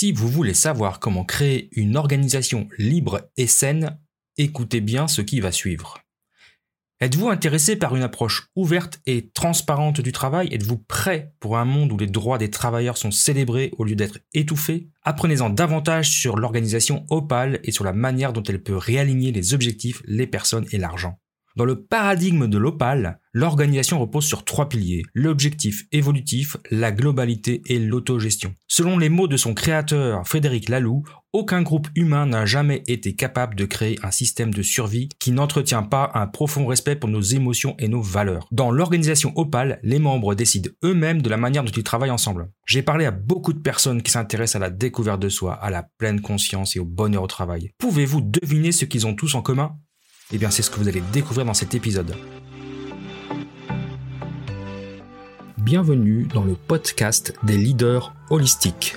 Si vous voulez savoir comment créer une organisation libre et saine, écoutez bien ce qui va suivre. Êtes-vous intéressé par une approche ouverte et transparente du travail? Êtes-vous prêt pour un monde où les droits des travailleurs sont célébrés au lieu d'être étouffés? Apprenez-en davantage sur l'organisation Opal et sur la manière dont elle peut réaligner les objectifs, les personnes et l'argent. Dans le paradigme de l'Opal, l'organisation repose sur trois piliers, l'objectif évolutif, la globalité et l'autogestion. Selon les mots de son créateur Frédéric Laloux, aucun groupe humain n'a jamais été capable de créer un système de survie qui n'entretient pas un profond respect pour nos émotions et nos valeurs. Dans l'organisation Opal, les membres décident eux-mêmes de la manière dont ils travaillent ensemble. J'ai parlé à beaucoup de personnes qui s'intéressent à la découverte de soi, à la pleine conscience et au bonheur au travail. Pouvez-vous deviner ce qu'ils ont tous en commun? Eh bien, c'est ce que vous allez découvrir dans cet épisode. Bienvenue dans le podcast des leaders holistiques.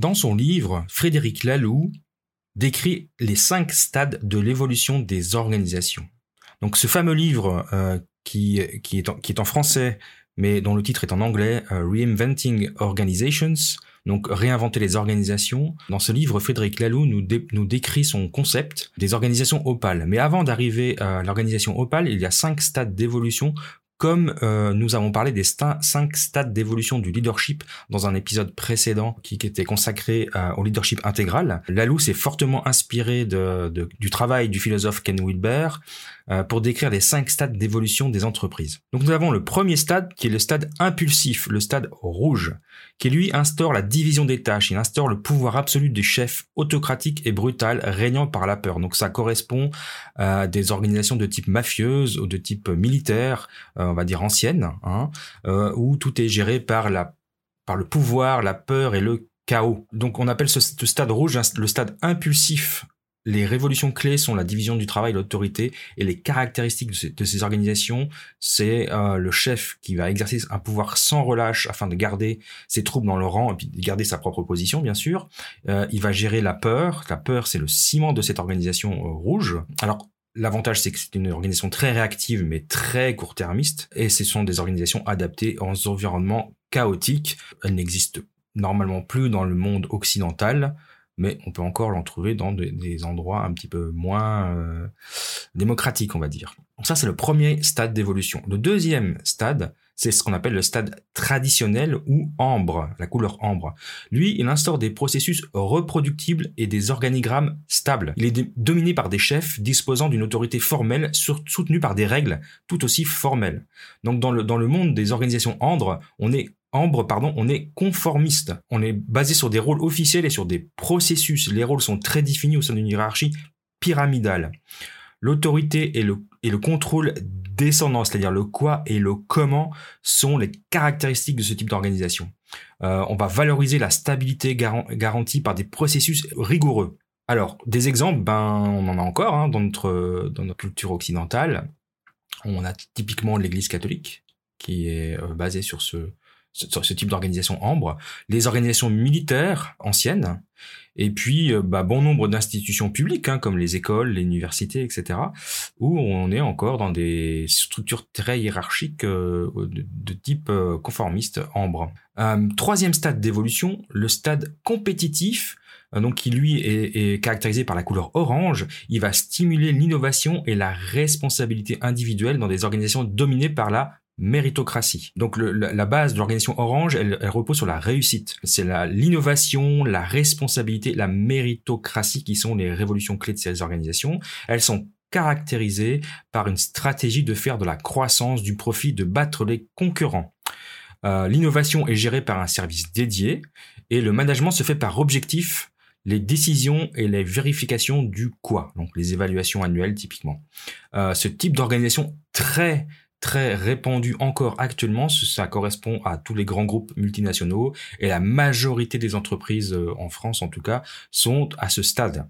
Dans son livre, Frédéric Laloux décrit les cinq stades de l'évolution des organisations. Donc ce fameux livre euh, qui, est en, français, mais dont le titre est en anglais, euh, Reinventing Organizations, donc réinventer les organisations. Dans ce livre, Frédéric Laloux nous, nous décrit son concept des organisations opales. Mais avant d'arriver à l'organisation opale, il y a cinq stades d'évolution comme euh, nous avons parlé des cinq stades d'évolution du leadership dans un épisode précédent qui, était consacré euh, au leadership intégral, Lalou s'est fortement inspiré du travail du philosophe Ken Wilber pour décrire les cinq stades d'évolution des entreprises. Donc nous avons le premier stade qui est le stade impulsif, le stade rouge, qui lui instaure la division des tâches, il instaure le pouvoir absolu du chef autocratique et brutal régnant par la peur. Donc ça correspond à des organisations de type mafieuse ou de type militaire, on va dire ancienne, hein, euh, où tout est géré par la par le pouvoir, la peur et le chaos. Donc on appelle ce, stade rouge le stade impulsif. Les révolutions clés sont la division du travail, l'autorité et les caractéristiques de ces, organisations. C'est euh, le chef qui va exercer un pouvoir sans relâche afin de garder ses troupes dans le rang et puis de garder sa propre position, bien sûr. Euh, il va gérer la peur. La peur, c'est le ciment de cette organisation rouge. Alors L'avantage, c'est que c'est une organisation très réactive, mais très court-termiste, et ce sont des organisations adaptées en environnements chaotiques. Elles n'existent normalement plus dans le monde occidental, mais on peut encore l'en trouver dans des endroits un petit peu moins euh, démocratiques, on va dire. Donc ça, c'est le premier stade d'évolution. Le deuxième stade, c'est ce qu'on appelle le stade traditionnel ou ambre, la couleur ambre. Lui, il instaure des processus reproductibles et des organigrammes stables. Il est dominé par des chefs disposant d'une autorité formelle soutenue par des règles tout aussi formelles. Donc dans le, dans le monde des organisations ambre, on est Ambre, pardon, on est conformiste. On est basé sur des rôles officiels et sur des processus. Les rôles sont très définis au sein d'une hiérarchie pyramidale. L'autorité et le, contrôle descendant, c'est-à-dire le quoi et le comment, sont les caractéristiques de ce type d'organisation. Euh, on va valoriser la stabilité garantie par des processus rigoureux. Alors, des exemples, ben, on en a encore hein, dans, notre, dans notre culture occidentale. On a typiquement l'Église catholique, qui est euh, basée sur ce, ce, type d'organisation ambre, les organisations militaires anciennes, et puis euh, bah, bon nombre d'institutions publiques hein, comme les écoles, les universités, etc., où on est encore dans des structures très hiérarchiques euh, de, type euh, conformiste ambre. troisième stade d'évolution, le stade compétitif, donc qui lui est, est, caractérisé par la couleur orange, il va stimuler l'innovation et la responsabilité individuelle dans des organisations dominées par la méritocratie. Donc la, base de l'organisation Orange, elle, repose sur la réussite. C'est l'innovation, la, responsabilité, la méritocratie qui sont les révolutions clés de ces organisations. Elles sont caractérisées par une stratégie de faire de la croissance, du profit, de battre les concurrents. Euh, l'innovation est gérée par un service dédié et le management se fait par objectif les décisions et les vérifications du quoi, donc les évaluations annuelles typiquement. Euh, ce type d'organisation très très répandu encore actuellement, ça correspond à tous les grands groupes multinationaux et la majorité des entreprises euh, en France en tout cas sont à ce stade.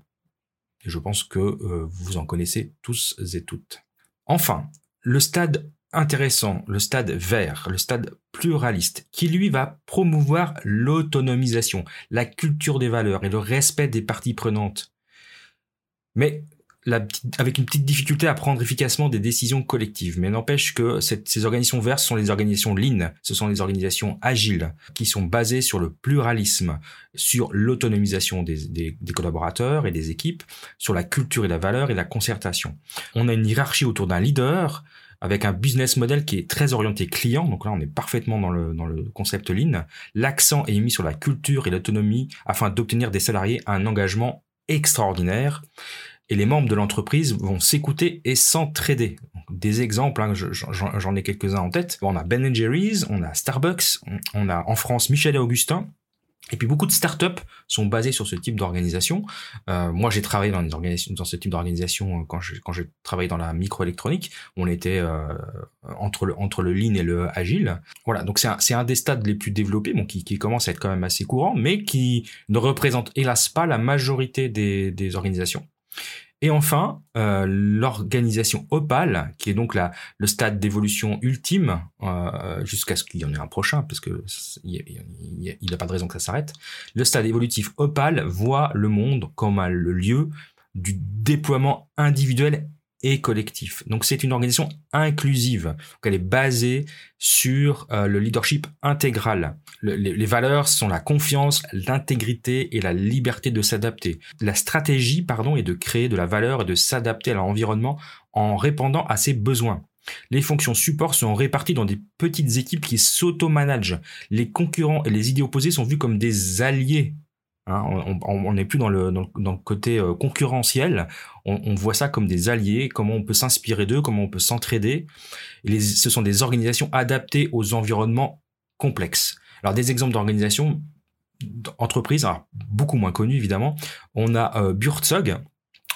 Et je pense que euh, vous en connaissez tous et toutes. Enfin, le stade intéressant, le stade vert, le stade pluraliste, qui lui va promouvoir l'autonomisation, la culture des valeurs et le respect des parties prenantes. Mais avec une petite difficulté à prendre efficacement des décisions collectives. Mais n'empêche que ces organisations vertes sont les organisations lean, ce sont les organisations agiles, qui sont basées sur le pluralisme, sur l'autonomisation des, des, collaborateurs et des équipes, sur la culture et la valeur et la concertation. On a une hiérarchie autour d'un leader, avec un business model qui est très orienté client. Donc là, on est parfaitement dans le, dans le concept lean. L'accent est mis sur la culture et l'autonomie afin d'obtenir des salariés un engagement extraordinaire. Et les membres de l'entreprise vont s'écouter et s'entraider. Des exemples, hein, j'en ai quelques-uns en tête. On a Ben Jerry's, on a Starbucks, on a en France Michel et Augustin, et puis beaucoup de startups sont basées sur ce type d'organisation. Euh, moi, j'ai travaillé dans, ce type d'organisation euh, quand j'ai quand j'ai travaillé dans la microélectronique. On était euh, entre le lean et le agile. Voilà, donc c'est un, des stades les plus développés, qui, commence à être quand même assez courant, mais qui ne représente hélas pas la majorité des organisations. Et enfin, euh, l'organisation Opal, qui est donc la, le stade d'évolution ultime, euh, jusqu'à ce qu'il y en ait un prochain, parce que il n'y a, pas de raison que ça s'arrête. Le stade évolutif Opal voit le monde comme le lieu du déploiement individuel et collectif. Donc c'est une organisation inclusive. Elle est basée sur euh, le leadership intégral. les, valeurs sont la confiance, l'intégrité et la liberté de s'adapter. La stratégie, pardon, est de créer de la valeur et de s'adapter à l'environnement en répondant à ses besoins. Les fonctions support sont réparties dans des petites équipes qui s'auto-managent. Les concurrents et les idées opposées sont vus comme des alliés Hein, on n'est plus dans le, côté euh, concurrentiel. On, voit ça comme des alliés, comment on peut s'inspirer d'eux, comment on peut s'entraider. ce sont des organisations adaptées aux environnements complexes. Alors des exemples d'organisations, d'entreprises, beaucoup moins connues évidemment. On a euh,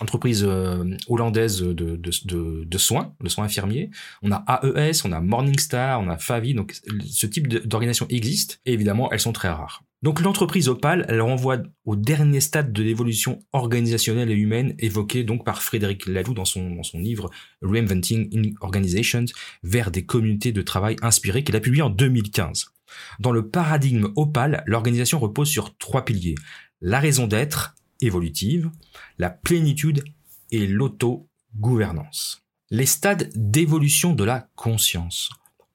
entreprise euh, hollandaise de, de, soins, de soins infirmiers. On a AES, on a Morningstar, on a Favi. Donc ce type d'organisation existe et évidemment elles sont très rares. Donc l'entreprise Opal, elle renvoie au dernier stade de l'évolution organisationnelle et humaine évoqué donc par Frédéric Laloux dans son, dans son livre Reinventing Organizations vers des communautés de travail inspirées qu'il a publié en 2015. Dans le paradigme Opal, l'organisation repose sur trois piliers. La raison d'être, évolutive, la plénitude et l'auto-gouvernance. Les stades d'évolution de la conscience.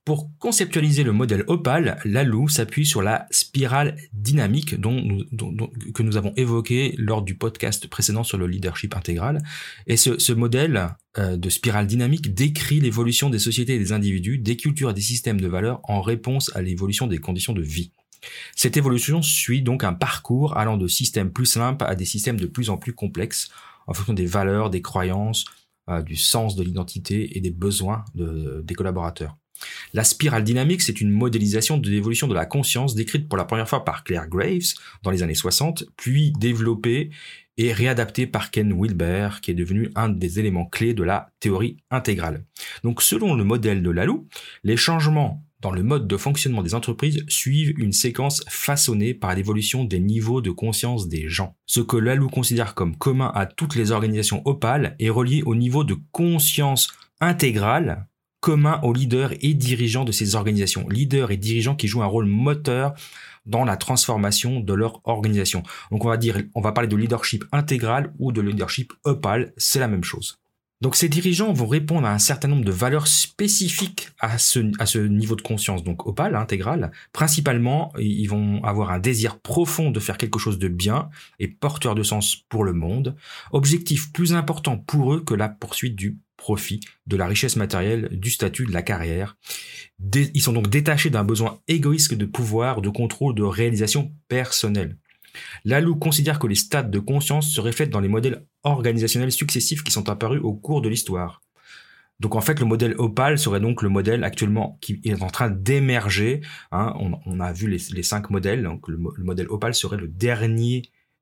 Pour conceptualiser le modèle Opal, Lalou s'appuie sur la spirale dynamique que nous avons évoqué lors du podcast précédent sur le leadership intégral. Et ce, modèle euh, de spirale dynamique décrit l'évolution des sociétés et des individus, des cultures et des systèmes de valeurs en réponse à l'évolution des conditions de vie. Cette évolution suit donc un parcours allant de systèmes plus simples à des systèmes de plus en plus complexes en fonction des valeurs, des croyances, euh, du sens de l'identité et des besoins des collaborateurs. La spirale dynamique, c'est une modélisation de l'évolution de la conscience décrite pour la première fois par Claire Graves dans les années 60, puis développée et réadaptée par Ken Wilber, qui est devenu un des éléments clés de la théorie intégrale. Donc selon le modèle de Lalou, les changements dans le mode de fonctionnement des entreprises suivent une séquence façonnée par l'évolution des niveaux de conscience des gens. Ce que Lalou considère comme commun à toutes les organisations opales est relié au niveau de conscience intégrale commun aux leaders et dirigeants de ces organisations. Leaders et dirigeants qui jouent un rôle moteur dans la transformation de leur organisation. Donc on va dire, on va parler de leadership intégral ou de leadership opal, c'est la même chose. Donc ces dirigeants vont répondre à un certain nombre de valeurs spécifiques à ce, à ce niveau de conscience, donc opal, intégral. Principalement, ils vont avoir un désir profond de faire quelque chose de bien et porteur de sens pour le monde. Objectif plus important pour eux que la poursuite du profit, de la richesse matérielle, du statut, de la carrière. ils sont donc détachés d'un besoin égoïste de pouvoir, de contrôle, de réalisation personnelle. Lalou considère que les stades de conscience se reflètent dans les modèles organisationnels successifs qui sont apparus au cours de l'histoire. Donc en fait, le modèle Opal serait donc le modèle actuellement qui est en train d'émerger. Hein. On, a vu les, cinq modèles. Donc le, modèle Opal serait le dernier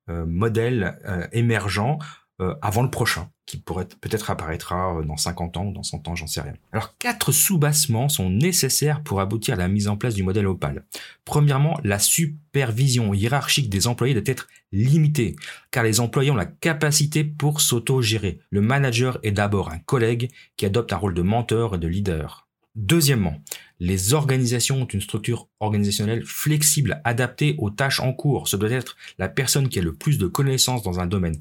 euh, modèle euh, émergent euh, avant le prochain, qui pourrait peut-être apparaîtra dans 50 ans ou dans 100 ans, j'en sais rien. Alors quatre sous-bassements sont nécessaires pour aboutir à la mise en place du modèle Opal. Premièrement, la supervision hiérarchique des employés doit être limitée, car les employés ont la capacité pour s'auto-gérer. Le manager est d'abord un collègue qui adopte un rôle de mentor et de leader. Deuxièmement, les organisations ont une structure organisationnelle flexible, adaptée aux tâches en cours. Ce doit être la personne qui a le plus de connaissances dans un domaine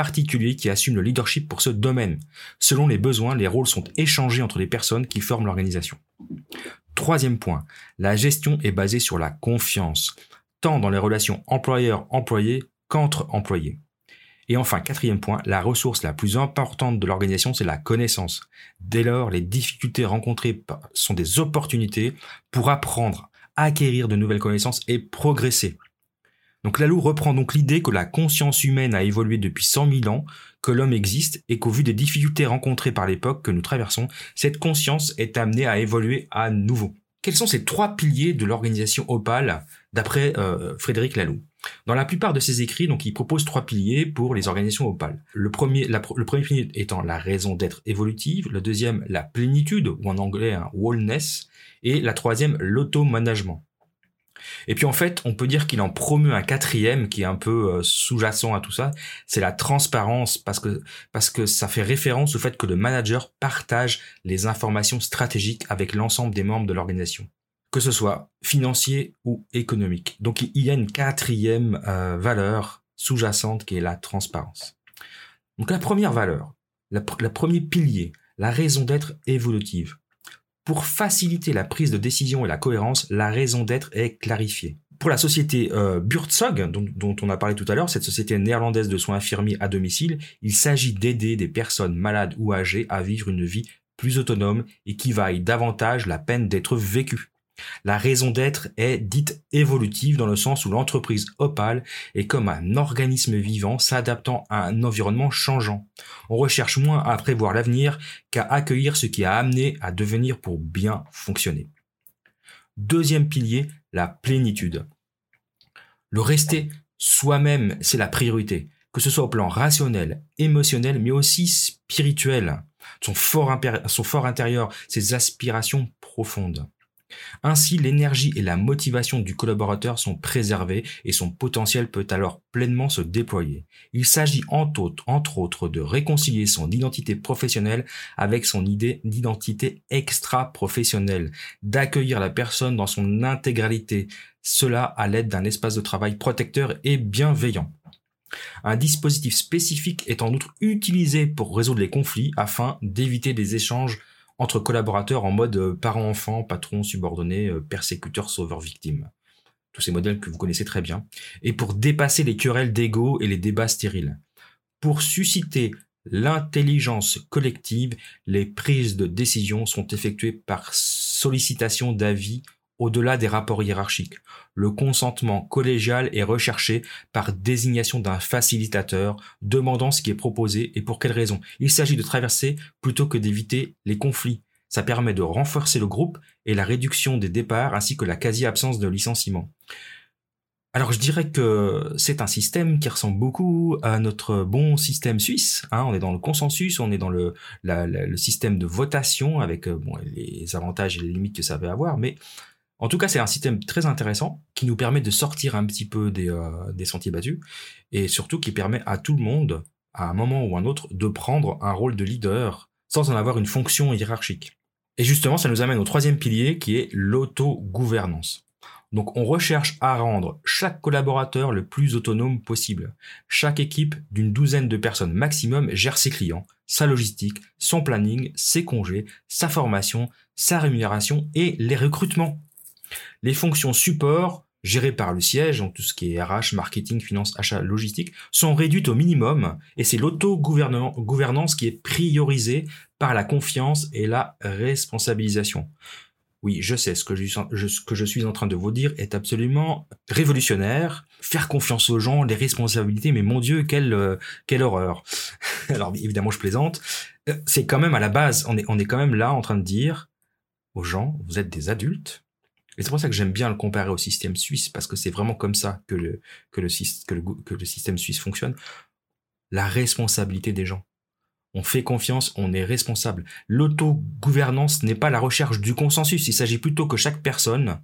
particulier qui assume le leadership pour ce domaine. Selon les besoins, les rôles sont échangés entre les personnes qui forment l'organisation. Troisième point, la gestion est basée sur la confiance, tant dans les relations employeur-employé qu'entre employés. Et enfin, quatrième point, la ressource la plus importante de l'organisation, c'est la connaissance. Dès lors, les difficultés rencontrées sont des opportunités pour apprendre, acquérir de nouvelles connaissances et progresser. Donc Lalou reprend donc l'idée que la conscience humaine a évolué depuis 100 000 ans, que l'homme existe et qu'au vu des difficultés rencontrées par l'époque que nous traversons, cette conscience est amenée à évoluer à nouveau. Quels sont ces trois piliers de l'organisation Opal d'après euh, Frédéric Laloux Dans la plupart de ses écrits, donc, il propose trois piliers pour les organisations Opal. Le premier, le premier pilier étant la raison d'être évolutive, le deuxième la plénitude ou en anglais un wellness, et la troisième l'auto-management. Et puis en fait, on peut dire qu'il en promeut un quatrième qui est un peu euh, sous-jacent à tout ça, c'est la transparence parce que parce que ça fait référence au fait que le manager partage les informations stratégiques avec l'ensemble des membres de l'organisation, que ce soit financier ou économique. Donc il y a une quatrième euh, valeur sous-jacente qui est la transparence. Donc la première valeur, la premier pilier, la raison d'être évolutive. Pour faciliter la prise de décision et la cohérence, la raison d'être est clarifiée. Pour la société euh, Buurtzorg, dont, dont, on a parlé tout à l'heure, cette société néerlandaise de soins infirmiers à domicile, il s'agit d'aider des personnes malades ou âgées à vivre une vie plus autonome et qui vaille davantage la peine d'être vécue. La raison d'être est dite évolutive dans le sens où l'entreprise Opal est comme un organisme vivant s'adaptant à un environnement changeant. On recherche moins à prévoir l'avenir qu'à accueillir ce qui a amené à devenir pour bien fonctionner. Deuxième pilier, la plénitude. Le rester soi-même, c'est la priorité, que ce soit au plan rationnel, émotionnel, mais aussi spirituel. Son fort, son fort intérieur, ses aspirations profondes. Ainsi, l'énergie et la motivation du collaborateur sont préservées et son potentiel peut alors pleinement se déployer. Il s'agit entre autres, entre autres de réconcilier son identité professionnelle avec son idée d'identité extra-professionnelle, d'accueillir la personne dans son intégralité, cela à l'aide d'un espace de travail protecteur et bienveillant. Un dispositif spécifique est en outre utilisé pour résoudre les conflits afin d'éviter des échanges entre collaborateurs en mode euh, parent-enfant, patron subordonné, euh, persécuteur, sauveur, victime. Tous ces modèles que vous connaissez très bien. Et pour dépasser les querelles d'ego et les débats stériles. Pour susciter l'intelligence collective, les prises de décision sont effectuées par sollicitation d'avis au-delà des rapports hiérarchiques. Le consentement collégial est recherché par désignation d'un facilitateur demandant ce qui est proposé et pour quelle raison. Il s'agit de traverser plutôt que d'éviter les conflits. Ça permet de renforcer le groupe et la réduction des départs ainsi que la quasi-absence de licenciement. Alors je dirais que c'est un système qui ressemble beaucoup à notre bon système suisse. Hein. on est dans le consensus, on est dans le, système de votation avec euh, les avantages et les limites que ça va avoir, mais en tout cas, c'est un système très intéressant qui nous permet de sortir un petit peu des, euh, des sentiers battus et surtout qui permet à tout le monde, à un moment ou un autre, de prendre un rôle de leader sans en avoir une fonction hiérarchique. Et justement, ça nous amène au troisième pilier qui est l'autogouvernance. Donc on recherche à rendre chaque collaborateur le plus autonome possible. Chaque équipe d'une douzaine de personnes maximum gère ses clients, sa logistique, son planning, ses congés, sa formation, sa rémunération et les recrutements. Les fonctions support gérées par le siège, donc tout ce qui est RH, marketing, finance, achat, logistique, sont réduites au minimum et c'est l'auto-gouvernance qui est priorisée par la confiance et la responsabilisation. Oui, je sais, ce que je, que je suis en train de vous dire est absolument révolutionnaire. Faire confiance aux gens, les responsabilités, mais mon Dieu, quelle, quelle horreur. Alors évidemment, je plaisante. Euh, c'est quand même à la base, on est, on est quand même là en train de dire aux gens, vous êtes des adultes. Et c'est pour ça que j'aime bien le comparer au système suisse, parce que c'est vraiment comme ça que le, que, le, que, le, que le système suisse fonctionne. La responsabilité des gens. On fait confiance, on est responsable. L'autogouvernance n'est pas la recherche du consensus, il s'agit plutôt que chaque personne,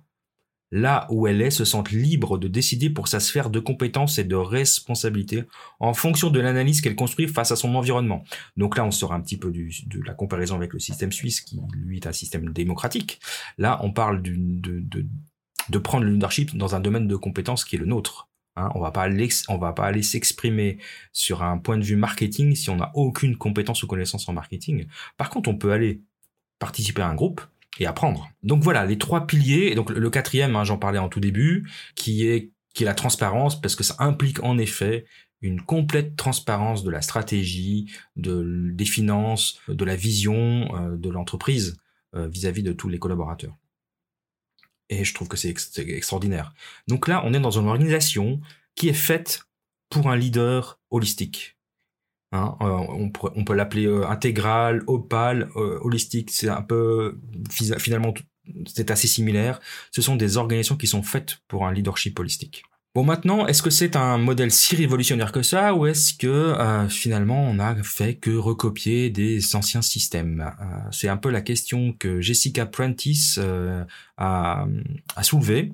là où elle est, se sente libre de décider pour sa sphère de compétences et de responsabilité en fonction de l'analyse qu'elle construit face à son environnement. Donc là, on sort un petit peu de la comparaison avec le système suisse qui, lui, est un système démocratique. Là, on parle de, prendre le leadership dans un domaine de compétences qui est le nôtre. Hein, on on va pas aller s'exprimer sur un point de vue marketing si on n'a aucune compétence ou connaissance en marketing. Par contre, on peut aller participer à un groupe et apprendre. Donc voilà, les trois piliers. Donc le quatrième, hein, j'en parlais en tout début, qui est qui est la transparence, parce que ça implique en effet une complète transparence de la stratégie, de, des finances, de la vision euh, de l'entreprise euh, vis-à-vis de tous les collaborateurs. Et je trouve que c'est extraordinaire. Donc là, on est dans une organisation qui est faite pour un leader holistique. Hein, euh, on, peut l'appeler euh, intégral, opal, euh, holistique. C'est un peu finalement c'est assez similaire. Ce sont des organisations qui sont faites pour un leadership holistique. Bon maintenant, est-ce que c'est un modèle si révolutionnaire que ça ou est-ce que euh, finalement on a fait que recopier des anciens systèmes? C'est un peu la question que Jessica Prentice euh, a, a soulevée,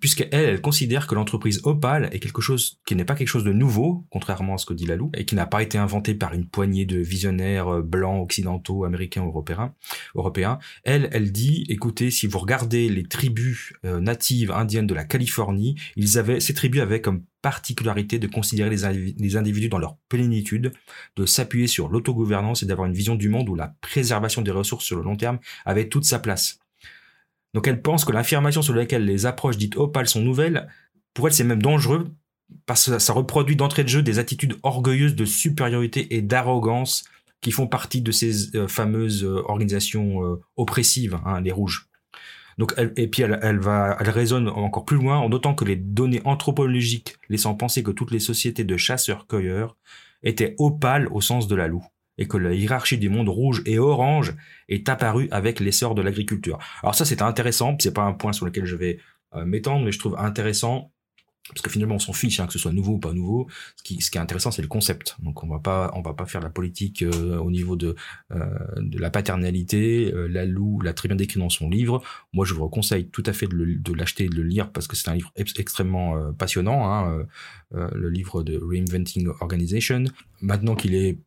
puisqu'elle elle considère que l'entreprise Opal est quelque chose qui n'est pas quelque chose de nouveau, contrairement à ce que dit Lalou, et qui n'a pas été inventé par une poignée de visionnaires blancs, occidentaux, américains, européens. européens. Elle, elle dit, écoutez, si vous regardez les tribus natives indiennes de la Californie, ils avaient ces tribus avaient comme particularité de considérer les, individus dans leur plénitude, de s'appuyer sur l'autogouvernance et d'avoir une vision du monde où la préservation des ressources sur le long terme avait toute sa place. Donc elle pense que l'affirmation sur laquelle les approches dites opales sont nouvelles, pour elle c'est même dangereux parce que ça reproduit d'entrée de jeu des attitudes orgueilleuses de supériorité et d'arrogance qui font partie de ces euh, fameuses euh, organisations euh, oppressives, hein, les rouges. Donc, elle, et puis elle, elle, raisonne encore plus loin en notant que les données anthropologiques laissant penser que toutes les sociétés de chasseurs-cueilleurs étaient opales au sens de la loup et que la hiérarchie du monde rouge et orange est apparue avec l'essor de l'agriculture. Alors ça c'est intéressant, c'est pas un point sur lequel je vais euh, m'étendre, mais je trouve intéressant parce que finalement on s'en fiche hein, que ce soit nouveau ou pas nouveau. Ce qui, est intéressant c'est le concept. Donc on va pas on va pas faire la politique euh, au niveau de euh, de la paternalité. Euh, la Lou l'a très bien décrit dans son livre. Moi je vous conseille tout à fait de l'acheter et de le lire parce que c'est un livre extrêmement passionnant. Hein, le livre de Reinventing Organization. Maintenant qu'il est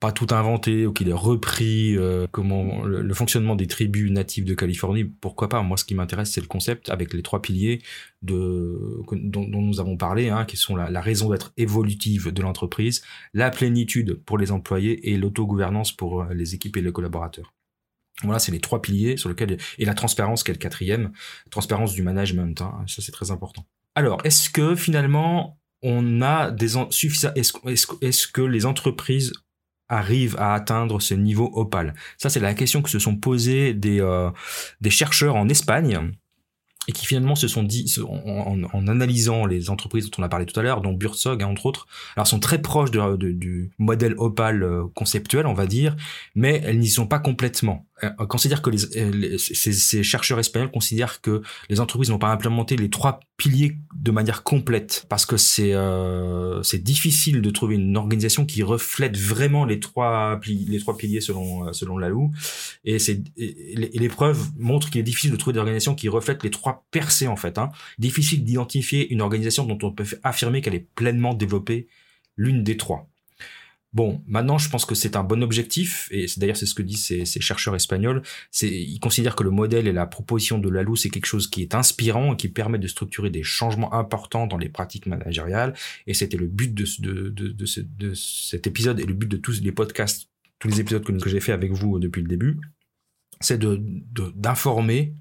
pas tout inventé ou qu'il ait repris euh, comment le, fonctionnement des tribus natives de Californie, pourquoi pas Moi, ce qui m'intéresse, c'est le concept avec les trois piliers de dont, nous avons parlé, hein, qui sont la, raison d'être évolutive de l'entreprise, la plénitude pour les employés et l'autogouvernance pour euh, les équipes et les collaborateurs. Voilà, c'est les trois piliers sur lesquels et la transparence qui est le quatrième, transparence du management. Hein, ça, c'est très important. Alors, est-ce que finalement on a des suffisants est-ce que les entreprises arrive à atteindre ce niveau opale Ça, c'est la question que se sont posées des, euh, des chercheurs en Espagne et qui finalement se sont dit, en, en, analysant les entreprises dont on a parlé tout à l'heure, dont Bursog hein, entre autres, alors sont très proches de, du modèle Opal euh, conceptuel, on va dire, mais elles n'y sont pas complètement. Euh, considère que euh, les, ces, ces, chercheurs espagnols considèrent que les entreprises n'ont pas implémenté les trois piliers de manière complète parce que c'est euh, c'est difficile de trouver une organisation qui reflète vraiment les trois les trois piliers selon selon Lalou et c'est et, l'épreuve montre qu'il est difficile de trouver des organisations qui reflètent les trois percées en fait hein. difficile d'identifier une organisation dont on peut affirmer qu'elle est pleinement développée l'une des trois Bon, maintenant, je pense que c'est un bon objectif, et d'ailleurs c'est ce que disent ces, chercheurs espagnols. Ils considèrent que le modèle et la proposition de Lalou, c'est quelque chose qui est inspirant et qui permet de structurer des changements importants dans les pratiques managériales. Et c'était le but de, cet épisode et le but de tous les podcasts, tous les épisodes que, j'ai fait avec vous depuis le début, c'est d'informer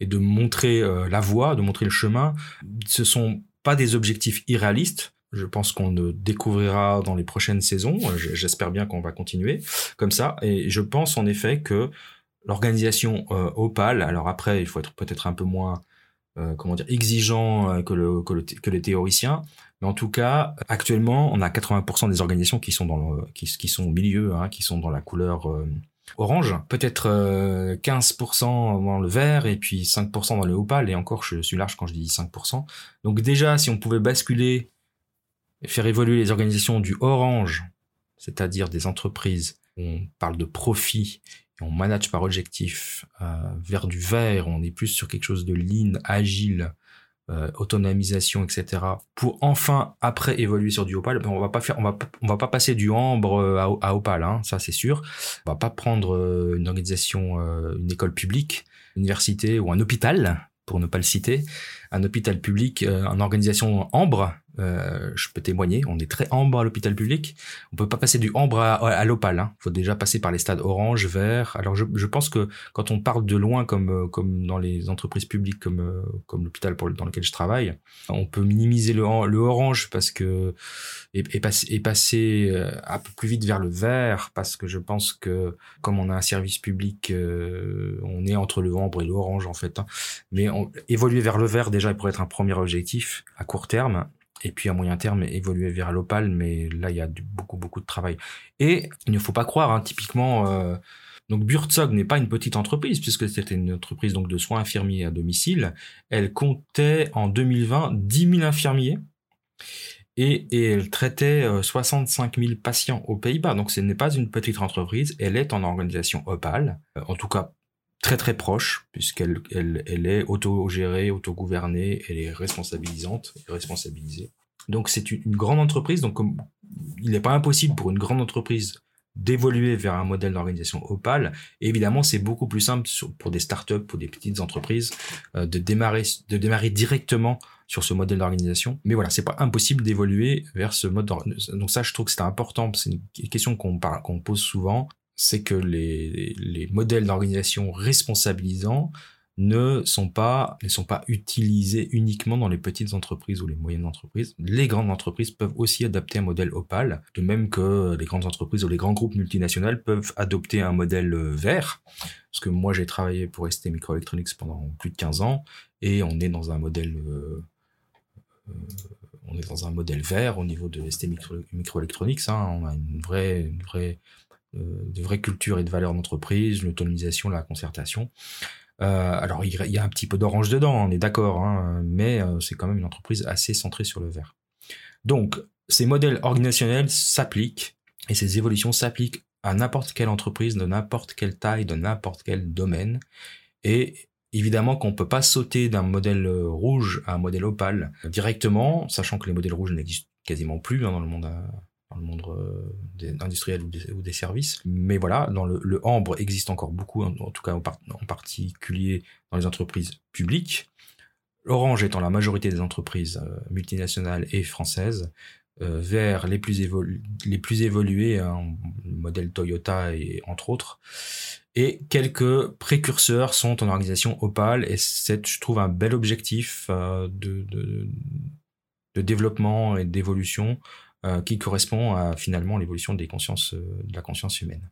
et de montrer la voie, de montrer le chemin. Ce sont pas des objectifs irréalistes. Je pense qu'on le découvrira dans les prochaines saisons. J'espère bien qu'on va continuer comme ça. Et je pense en effet que l'organisation euh, Opal, alors après, il faut être peut-être un peu moins, euh, comment dire, exigeant euh, que, le, que, le, que les théoriciens. Mais en tout cas, actuellement, on a 80% des organisations qui sont dans le, qui, sont au milieu, hein, qui sont dans la couleur orange, peut-être 15% dans le vert et puis 5% dans le opal. Et encore, je suis large quand je dis 5%. Donc déjà, si on pouvait basculer faire évoluer les organisations du orange, c'est-à-dire des entreprises on parle de profit on manage par objectif, euh, vers du vert, on est plus sur quelque chose de lean, agile, euh, autonomisation, etc. Pour enfin après évoluer sur du opal, on va pas faire, on va, on va pas passer du ambre euh, à, à opal, hein, ça c'est sûr. On va pas prendre euh, une organisation, une école publique, université ou un hôpital pour ne pas le citer, un hôpital public, une organisation ambre, euh, je peux témoigner, on est très ambre à l'hôpital public. On peut pas passer du ambre à, l'opale. Il hein. faut déjà passer par les stades orange, vert. Alors je, pense que quand on parle de loin, comme euh, comme dans les entreprises publiques, comme euh, comme l'hôpital dans lequel je travaille, on peut minimiser le, orange parce que et, et, passer, et passer un peu plus vite vers le vert parce que je pense que comme on a un service public, on est entre le ambre et l'orange en fait. Hein. Mais on, évoluer vers le vert déjà pourrait être un premier objectif à court terme et puis à moyen terme évoluer vers l'opale, mais là il y a beaucoup beaucoup de travail. Et il ne faut pas croire, hein, typiquement, euh, donc Burzog n'est pas une petite entreprise puisque c'était une entreprise donc de soins infirmiers à domicile. Elle comptait en 2020 10 000 infirmiers. Et, et, elle traitait 65 euh, 000 patients aux Pays-Bas. Donc ce n'est pas une petite entreprise, elle est en organisation Opal, euh, en tout cas très très proche, puisqu'elle elle, elle est auto-gérée, auto-gouvernée, elle est responsabilisante et responsabilisée. Donc c'est une, grande entreprise, donc comme, il n'est pas impossible pour une grande entreprise d'évoluer vers un modèle d'organisation Opal. Et évidemment, c'est beaucoup plus simple pour des startups, pour des petites entreprises, euh, de démarrer, de démarrer directement sur ce modèle d'organisation. Mais voilà, c'est pas impossible d'évoluer vers ce mode. Donc ça, je trouve que c'est important. C'est une question qu'on qu'on pose souvent c'est que les, les modèles d'organisation responsabilisants ne sont pas ne sont pas utilisés uniquement dans les petites entreprises ou les moyennes entreprises. Les grandes entreprises peuvent aussi adapter un modèle Opal, de même que les grandes entreprises ou les grands groupes multinationaux peuvent adopter un modèle euh, vert. Parce que moi j'ai travaillé pour ST Microelectronics pendant plus de 15 ans et on est dans un modèle euh, euh, on est dans un modèle vert au niveau de ST Microelectronics. Hein. on a une vraie une vraie de vraies cultures et de valeurs d'entreprise, l'autonomisation, la concertation. Euh, alors il y a un petit peu d'orange dedans, on est d'accord, hein, mais euh, c'est quand même une entreprise assez centrée sur le vert. Donc ces modèles organisationnels s'appliquent et ces évolutions s'appliquent à n'importe quelle entreprise, de n'importe quelle taille, de n'importe quel domaine. Et évidemment qu'on peut pas sauter d'un modèle rouge à un modèle opale directement, sachant que les modèles rouges n'existent quasiment plus hein, dans le monde le monde euh, industriel ou des, services. Mais voilà, dans le, le, ambre existe encore beaucoup, en, tout cas en, particulier dans les entreprises publiques. L'orange étant la majorité des entreprises euh, multinationales et françaises, euh, vers les plus, les plus évoluées, hein, modèle Toyota et entre autres. Et quelques précurseurs sont en organisation Opal et c'est, je trouve, un bel objectif de, de, de développement et d'évolution euh, qui correspond à finalement l'évolution euh, de la conscience humaine.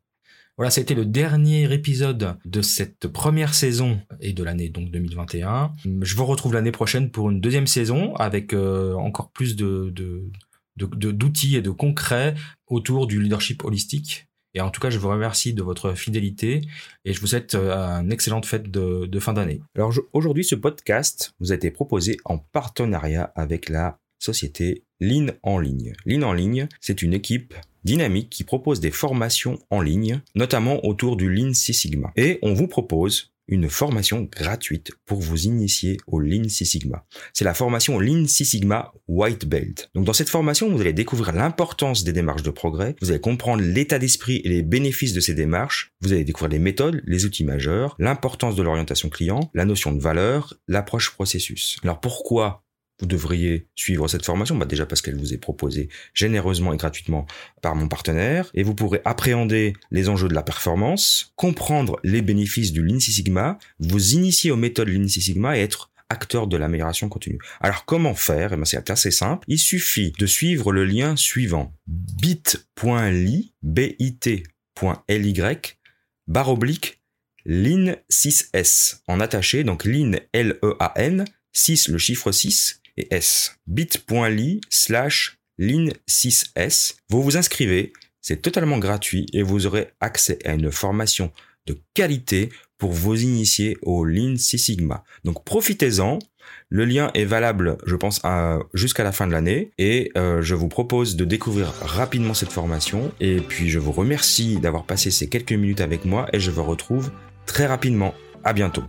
Voilà, c'était le dernier épisode de cette première saison et de l'année donc 2021. Je vous retrouve l'année prochaine pour une deuxième saison avec euh, encore plus d'outils et de concrets autour du leadership holistique. Et en tout cas, je vous remercie de votre fidélité et je vous souhaite une excellente fête de fin d'année. Alors aujourd'hui, ce podcast vous a été proposé en partenariat avec la société Lean en ligne. Lean en ligne, c'est une équipe dynamique qui propose des formations en ligne, notamment autour du Lean Six Sigma. Et on vous propose une formation gratuite pour vous initier au Lean Six Sigma. C'est la formation Lean Six Sigma White Belt. Donc dans cette formation, vous allez découvrir l'importance des démarches de progrès, vous allez comprendre l'état d'esprit et les bénéfices de ces démarches, vous allez découvrir les méthodes, les outils majeurs, l'importance de l'orientation client, la notion de valeur, l'approche processus. Alors pourquoi vous devriez suivre cette formation bah Déjà parce qu'elle vous est proposée généreusement et gratuitement par mon partenaire. Et vous pourrez appréhender les enjeux de la performance, comprendre les bénéfices du Lean Six Sigma, vous initier aux méthodes Lean Six Sigma et être acteur de l'amélioration continue. Alors comment faire? Eh ben, C'est assez simple. Il suffit de suivre le lien suivant bit.ly bit.ly barre oblique Lean 6S en attaché, donc Lean L-E-A-N, 6 le chiffre 6 et S. bit.ly slash Lean 6S. Vous vous inscrivez, c'est totalement gratuit et vous aurez accès à une formation de qualité pour vous initier au Lean Six Sigma. Donc profitez-en. Le lien est valable, je pense, jusqu'à la fin de l'année et euh, je vous propose de découvrir rapidement cette formation. Et puis je vous remercie d'avoir passé ces quelques minutes avec moi et je vous retrouve très rapidement. À bientôt.